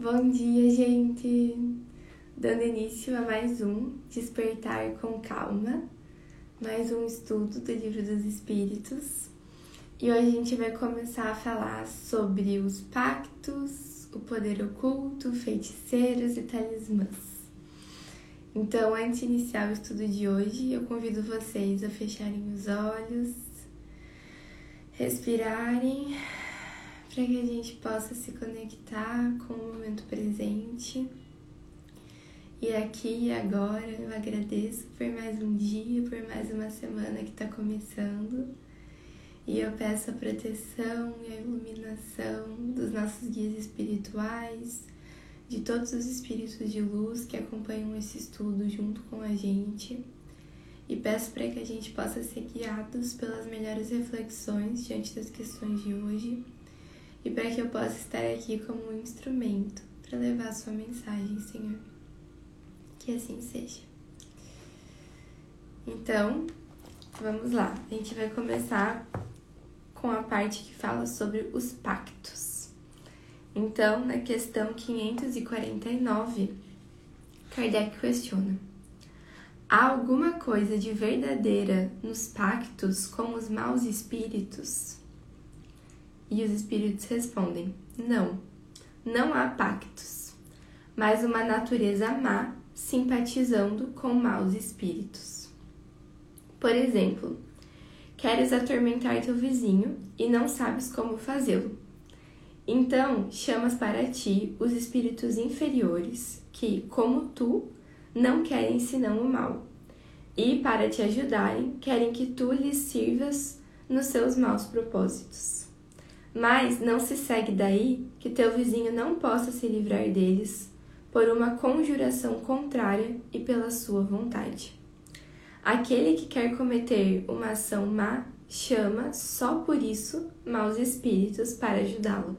Bom dia, gente! Dando início a mais um Despertar com Calma, mais um estudo do Livro dos Espíritos. E hoje a gente vai começar a falar sobre os pactos, o poder oculto, feiticeiros e talismãs. Então, antes de iniciar o estudo de hoje, eu convido vocês a fecharem os olhos, respirarem para que a gente possa se conectar com o momento presente. E aqui e agora eu agradeço por mais um dia, por mais uma semana que está começando. E eu peço a proteção e a iluminação dos nossos guias espirituais, de todos os espíritos de luz que acompanham esse estudo junto com a gente. E peço para que a gente possa ser guiados pelas melhores reflexões diante das questões de hoje e para que eu possa estar aqui como um instrumento para levar a sua mensagem, Senhor. Que assim seja. Então, vamos lá. A gente vai começar com a parte que fala sobre os pactos. Então, na questão 549, Kardec questiona: Há alguma coisa de verdadeira nos pactos com os maus espíritos? E os espíritos respondem: Não, não há pactos, mas uma natureza má simpatizando com maus espíritos. Por exemplo, queres atormentar teu vizinho e não sabes como fazê-lo. Então chamas para ti os espíritos inferiores, que, como tu, não querem senão o mal, e, para te ajudarem, querem que tu lhes sirvas nos seus maus propósitos. Mas não se segue daí que teu vizinho não possa se livrar deles por uma conjuração contrária e pela sua vontade. Aquele que quer cometer uma ação má chama só por isso maus espíritos para ajudá-lo.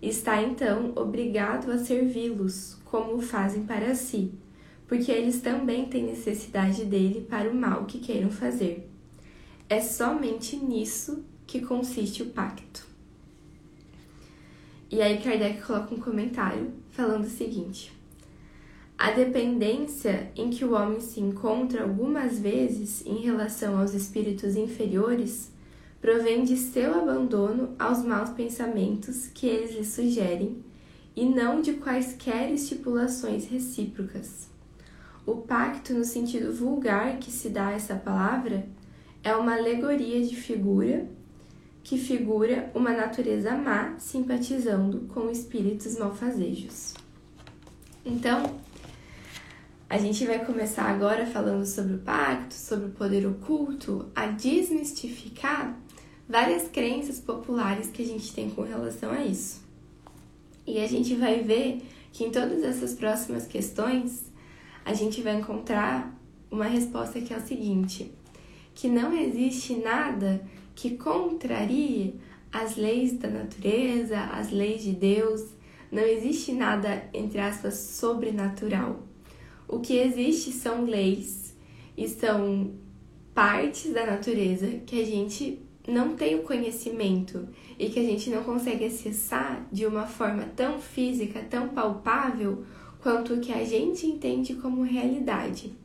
Está então obrigado a servi-los como o fazem para si, porque eles também têm necessidade dele para o mal que queiram fazer. É somente nisso que consiste o pacto. E aí Kardec coloca um comentário falando o seguinte: A dependência em que o homem se encontra algumas vezes em relação aos espíritos inferiores provém de seu abandono aos maus pensamentos que eles lhe sugerem e não de quaisquer estipulações recíprocas. O pacto, no sentido vulgar que se dá a essa palavra, é uma alegoria de figura que figura uma natureza má simpatizando com espíritos malfazejos. Então, a gente vai começar agora falando sobre o pacto, sobre o poder oculto, a desmistificar várias crenças populares que a gente tem com relação a isso. E a gente vai ver que em todas essas próximas questões a gente vai encontrar uma resposta que é o seguinte: que não existe nada que contrarie as leis da natureza, as leis de Deus. Não existe nada, entre aspas, sobrenatural. O que existe são leis e são partes da natureza que a gente não tem o conhecimento e que a gente não consegue acessar de uma forma tão física, tão palpável quanto o que a gente entende como realidade.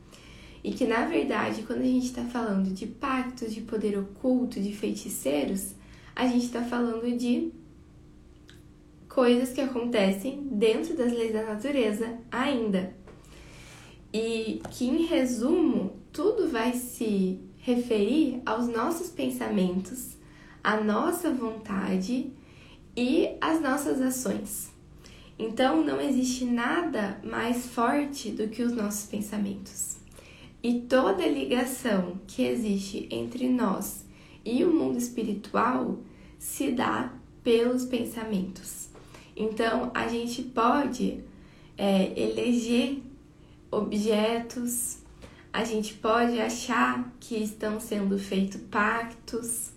E que na verdade, quando a gente está falando de pactos de poder oculto, de feiticeiros, a gente está falando de coisas que acontecem dentro das leis da natureza ainda. E que em resumo, tudo vai se referir aos nossos pensamentos, à nossa vontade e às nossas ações. Então, não existe nada mais forte do que os nossos pensamentos. E toda ligação que existe entre nós e o mundo espiritual se dá pelos pensamentos. Então, a gente pode é, eleger objetos, a gente pode achar que estão sendo feitos pactos,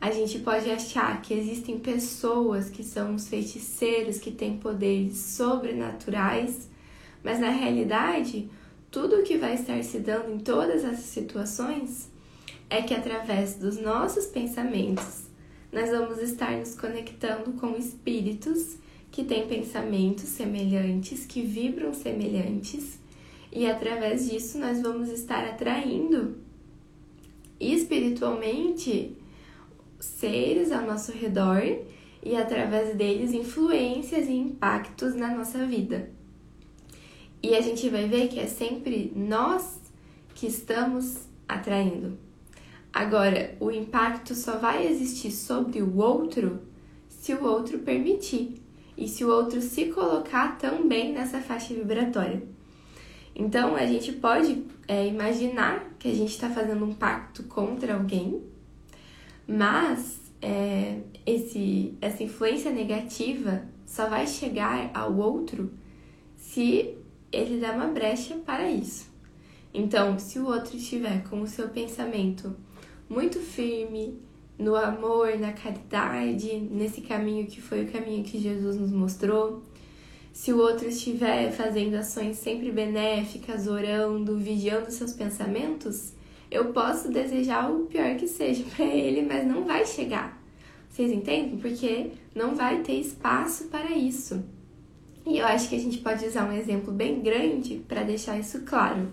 a gente pode achar que existem pessoas que são os feiticeiros, que têm poderes sobrenaturais, mas na realidade, tudo o que vai estar se dando em todas essas situações é que através dos nossos pensamentos nós vamos estar nos conectando com espíritos que têm pensamentos semelhantes, que vibram semelhantes, e através disso nós vamos estar atraindo espiritualmente seres ao nosso redor e através deles influências e impactos na nossa vida. E a gente vai ver que é sempre nós que estamos atraindo. Agora, o impacto só vai existir sobre o outro se o outro permitir e se o outro se colocar também nessa faixa vibratória. Então, a gente pode é, imaginar que a gente está fazendo um pacto contra alguém, mas é, esse, essa influência negativa só vai chegar ao outro se ele dá uma brecha para isso. Então, se o outro estiver com o seu pensamento muito firme no amor, na caridade, nesse caminho que foi o caminho que Jesus nos mostrou, se o outro estiver fazendo ações sempre benéficas, orando, vigiando seus pensamentos, eu posso desejar o pior que seja para ele, mas não vai chegar. Vocês entendem? Porque não vai ter espaço para isso. E eu acho que a gente pode usar um exemplo bem grande para deixar isso claro,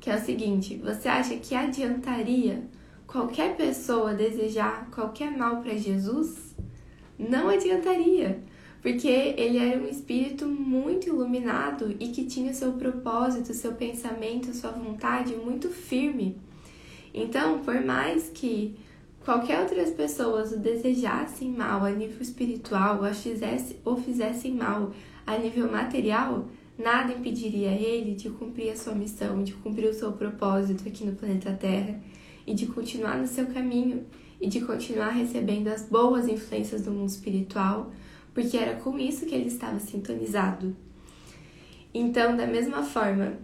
que é o seguinte: você acha que adiantaria qualquer pessoa desejar qualquer mal para Jesus? Não adiantaria porque ele era um espírito muito iluminado e que tinha seu propósito, seu pensamento, sua vontade muito firme. Então, por mais que qualquer outras pessoas o desejassem mal a nível espiritual ou, fizesse, ou fizessem mal a nível material, nada impediria ele de cumprir a sua missão, de cumprir o seu propósito aqui no planeta Terra e de continuar no seu caminho e de continuar recebendo as boas influências do mundo espiritual porque era com isso que ele estava sintonizado. Então, da mesma forma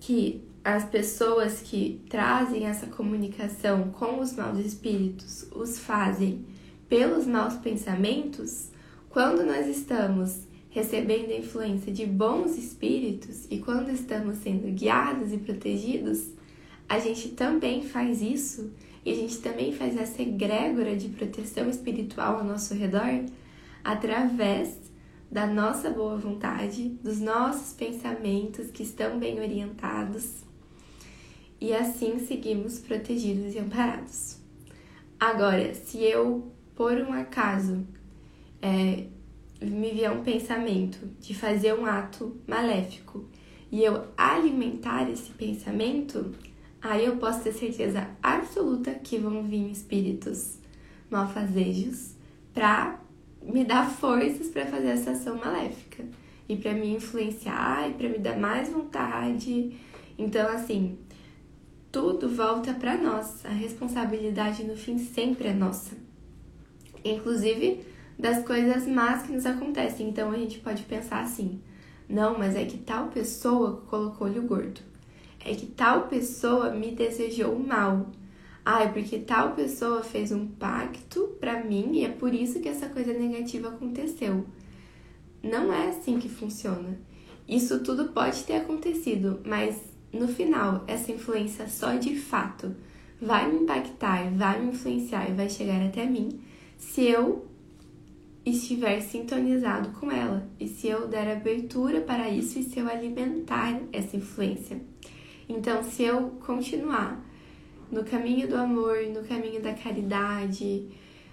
que as pessoas que trazem essa comunicação com os maus espíritos os fazem pelos maus pensamentos, quando nós estamos recebendo a influência de bons espíritos e quando estamos sendo guiados e protegidos, a gente também faz isso e a gente também faz essa egrégora de proteção espiritual ao nosso redor através da nossa boa vontade, dos nossos pensamentos que estão bem orientados e assim seguimos protegidos e amparados. Agora, se eu, por um acaso, é, me vier um pensamento de fazer um ato maléfico e eu alimentar esse pensamento, aí eu posso ter certeza absoluta que vão vir espíritos malfazejos para me dá forças para fazer essa ação maléfica e para me influenciar e para me dar mais vontade. Então, assim, tudo volta para nós. A responsabilidade no fim sempre é nossa. Inclusive das coisas más que nos acontecem. Então a gente pode pensar assim: não, mas é que tal pessoa colocou olho gordo. É que tal pessoa me desejou mal. Ai, porque tal pessoa fez um pacto para mim e é por isso que essa coisa negativa aconteceu. Não é assim que funciona. Isso tudo pode ter acontecido, mas no final, essa influência só de fato vai me impactar, vai me influenciar e vai chegar até mim se eu estiver sintonizado com ela e se eu der abertura para isso e se eu alimentar essa influência. Então, se eu continuar no caminho do amor, no caminho da caridade,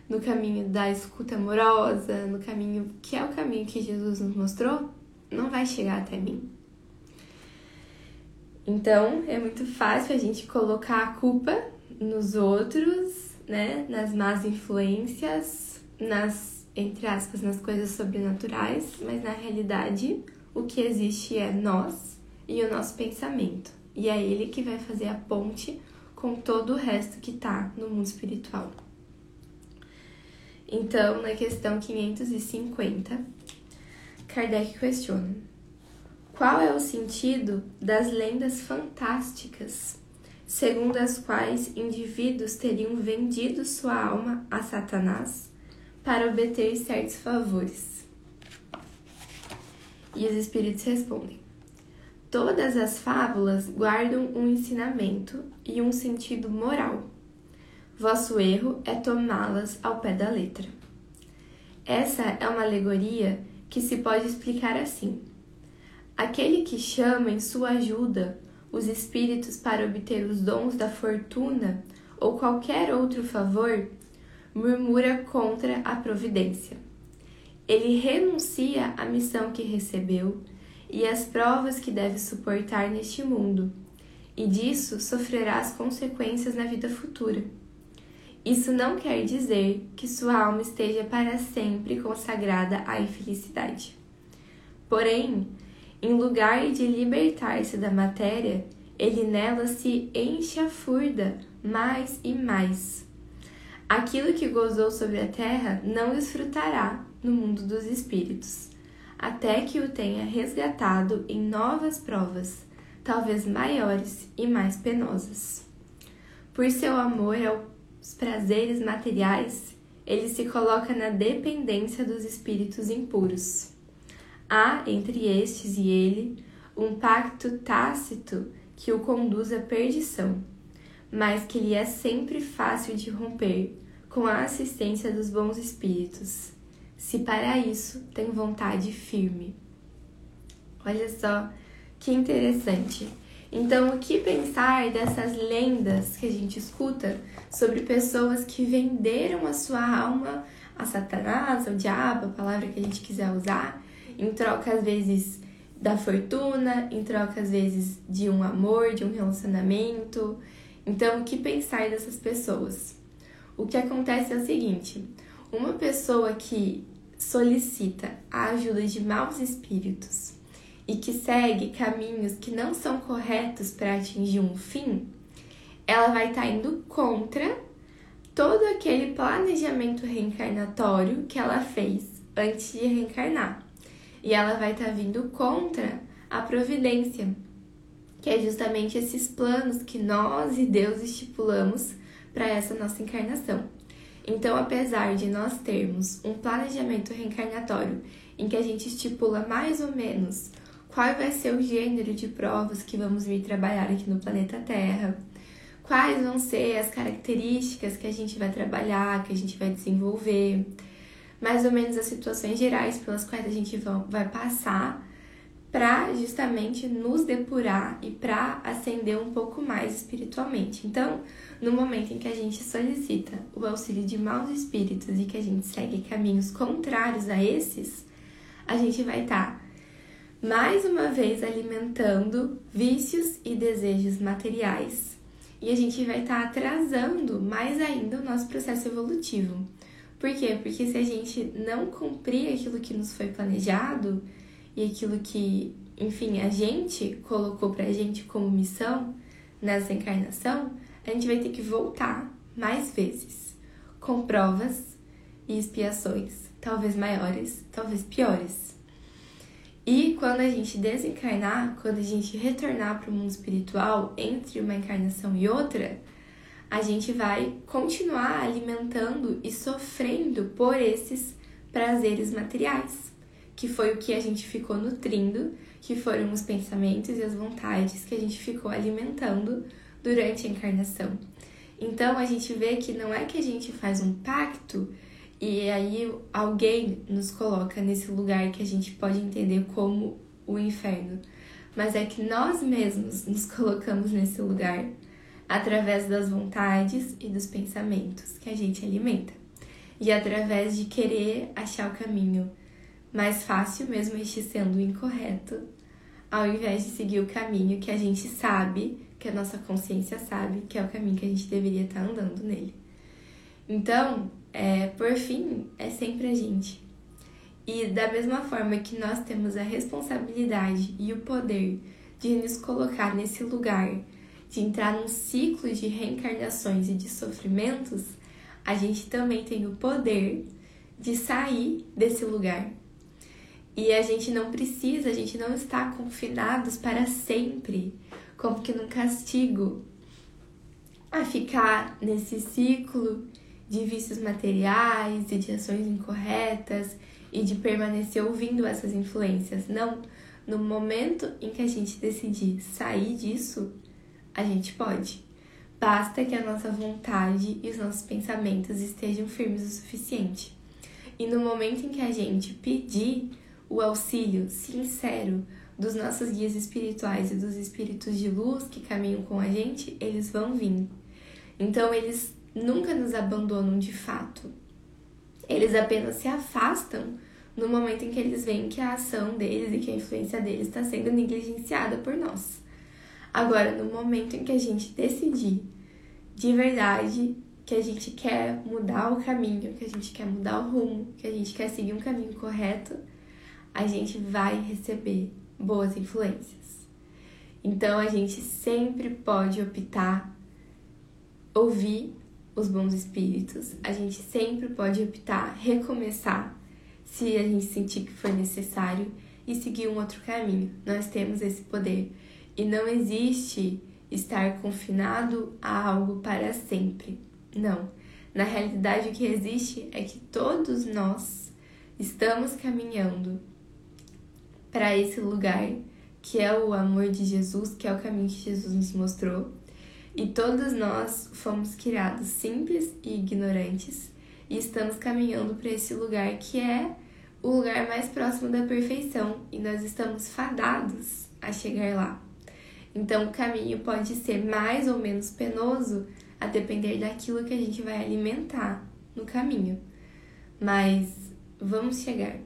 no caminho da escuta amorosa, no caminho que é o caminho que Jesus nos mostrou, não vai chegar até mim. Então, é muito fácil a gente colocar a culpa nos outros, né, nas más influências, nas entre aspas, nas coisas sobrenaturais, mas na realidade, o que existe é nós e o nosso pensamento. E é ele que vai fazer a ponte com todo o resto que está no mundo espiritual. Então, na questão 550, Kardec questiona: qual é o sentido das lendas fantásticas, segundo as quais indivíduos teriam vendido sua alma a Satanás para obter certos favores? E os espíritos respondem: Todas as fábulas guardam um ensinamento e um sentido moral. Vosso erro é tomá-las ao pé da letra. Essa é uma alegoria que se pode explicar assim: aquele que chama em sua ajuda os espíritos para obter os dons da fortuna ou qualquer outro favor, murmura contra a providência. Ele renuncia à missão que recebeu e às provas que deve suportar neste mundo, e disso sofrerá as consequências na vida futura. Isso não quer dizer que sua alma esteja para sempre consagrada à infelicidade. Porém, em lugar de libertar-se da matéria, ele nela se enxafurda mais e mais. Aquilo que gozou sobre a terra não desfrutará no mundo dos espíritos, até que o tenha resgatado em novas provas, talvez maiores e mais penosas. Por seu amor aos prazeres materiais, ele se coloca na dependência dos espíritos impuros. Há entre estes e ele um pacto tácito que o conduz à perdição, mas que lhe é sempre fácil de romper com a assistência dos bons espíritos, se para isso tem vontade firme. Olha só que interessante. Então, o que pensar dessas lendas que a gente escuta sobre pessoas que venderam a sua alma a Satanás, ao diabo, a palavra que a gente quiser usar, em troca às vezes da fortuna, em troca às vezes de um amor, de um relacionamento. Então, o que pensar dessas pessoas? O que acontece é o seguinte: uma pessoa que solicita a ajuda de maus espíritos e que segue caminhos que não são corretos para atingir um fim, ela vai estar tá indo contra todo aquele planejamento reencarnatório que ela fez antes de reencarnar. E ela vai estar tá vindo contra a providência, que é justamente esses planos que nós e Deus estipulamos para essa nossa encarnação. Então, apesar de nós termos um planejamento reencarnatório em que a gente estipula mais ou menos qual vai ser o gênero de provas que vamos vir trabalhar aqui no planeta Terra, quais vão ser as características que a gente vai trabalhar, que a gente vai desenvolver, mais ou menos as situações gerais pelas quais a gente vai passar para justamente nos depurar e para ascender um pouco mais espiritualmente. Então, no momento em que a gente solicita o auxílio de maus espíritos e que a gente segue caminhos contrários a esses, a gente vai estar tá, mais uma vez alimentando vícios e desejos materiais e a gente vai estar tá atrasando mais ainda o nosso processo evolutivo. Por quê? Porque se a gente não cumprir aquilo que nos foi planejado, e aquilo que, enfim, a gente colocou pra gente como missão nessa encarnação, a gente vai ter que voltar mais vezes, com provas e expiações, talvez maiores, talvez piores. E quando a gente desencarnar, quando a gente retornar para o mundo espiritual, entre uma encarnação e outra, a gente vai continuar alimentando e sofrendo por esses prazeres materiais que foi o que a gente ficou nutrindo, que foram os pensamentos e as vontades que a gente ficou alimentando durante a encarnação. Então a gente vê que não é que a gente faz um pacto e aí alguém nos coloca nesse lugar que a gente pode entender como o inferno, mas é que nós mesmos nos colocamos nesse lugar através das vontades e dos pensamentos que a gente alimenta e através de querer achar o caminho mais fácil, mesmo este sendo incorreto, ao invés de seguir o caminho que a gente sabe, que a nossa consciência sabe, que é o caminho que a gente deveria estar andando nele. Então, é, por fim, é sempre a gente. E da mesma forma que nós temos a responsabilidade e o poder de nos colocar nesse lugar, de entrar num ciclo de reencarnações e de sofrimentos, a gente também tem o poder de sair desse lugar. E a gente não precisa, a gente não está confinados para sempre, como que num castigo, a ficar nesse ciclo de vícios materiais e de ações incorretas e de permanecer ouvindo essas influências. Não, no momento em que a gente decidir sair disso, a gente pode. Basta que a nossa vontade e os nossos pensamentos estejam firmes o suficiente. E no momento em que a gente pedir o auxílio sincero dos nossos guias espirituais e dos espíritos de luz que caminham com a gente, eles vão vir. Então, eles nunca nos abandonam de fato. Eles apenas se afastam no momento em que eles veem que a ação deles e que a influência deles está sendo negligenciada por nós. Agora, no momento em que a gente decidir de verdade que a gente quer mudar o caminho, que a gente quer mudar o rumo, que a gente quer seguir um caminho correto, a gente vai receber boas influências. Então a gente sempre pode optar ouvir os bons espíritos, a gente sempre pode optar recomeçar se a gente sentir que for necessário e seguir um outro caminho. Nós temos esse poder e não existe estar confinado a algo para sempre. Não. Na realidade, o que existe é que todos nós estamos caminhando para esse lugar que é o amor de Jesus, que é o caminho que Jesus nos mostrou. E todos nós fomos criados simples e ignorantes e estamos caminhando para esse lugar que é o lugar mais próximo da perfeição e nós estamos fadados a chegar lá. Então, o caminho pode ser mais ou menos penoso a depender daquilo que a gente vai alimentar no caminho. Mas vamos chegar.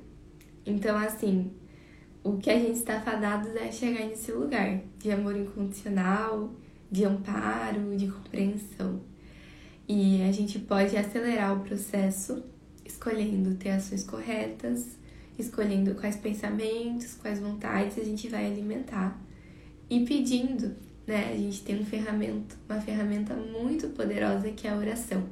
Então, assim, o que a gente está fadado é chegar nesse lugar de amor incondicional, de amparo, de compreensão. E a gente pode acelerar o processo escolhendo ter ações corretas, escolhendo quais pensamentos, quais vontades a gente vai alimentar e pedindo, né? A gente tem um ferramenta, uma ferramenta muito poderosa que é a oração.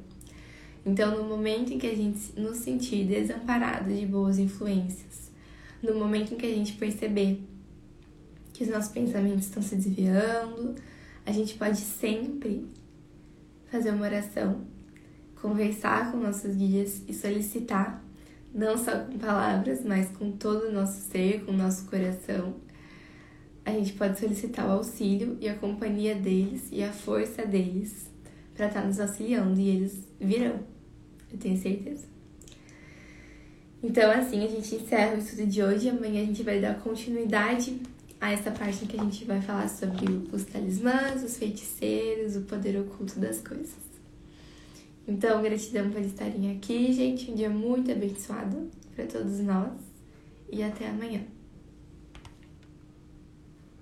Então, no momento em que a gente nos sentir desamparado de boas influências, no momento em que a gente perceber que os nossos pensamentos estão se desviando, a gente pode sempre fazer uma oração, conversar com nossos guias e solicitar, não só com palavras, mas com todo o nosso ser, com o nosso coração, a gente pode solicitar o auxílio e a companhia deles e a força deles para estar tá nos auxiliando e eles virão, eu tenho certeza. Então, assim, a gente encerra o estudo de hoje. Amanhã a gente vai dar continuidade a essa parte que a gente vai falar sobre os talismãs, os feiticeiros, o poder oculto das coisas. Então, gratidão por estarem aqui, gente. Um dia muito abençoado para todos nós e até amanhã.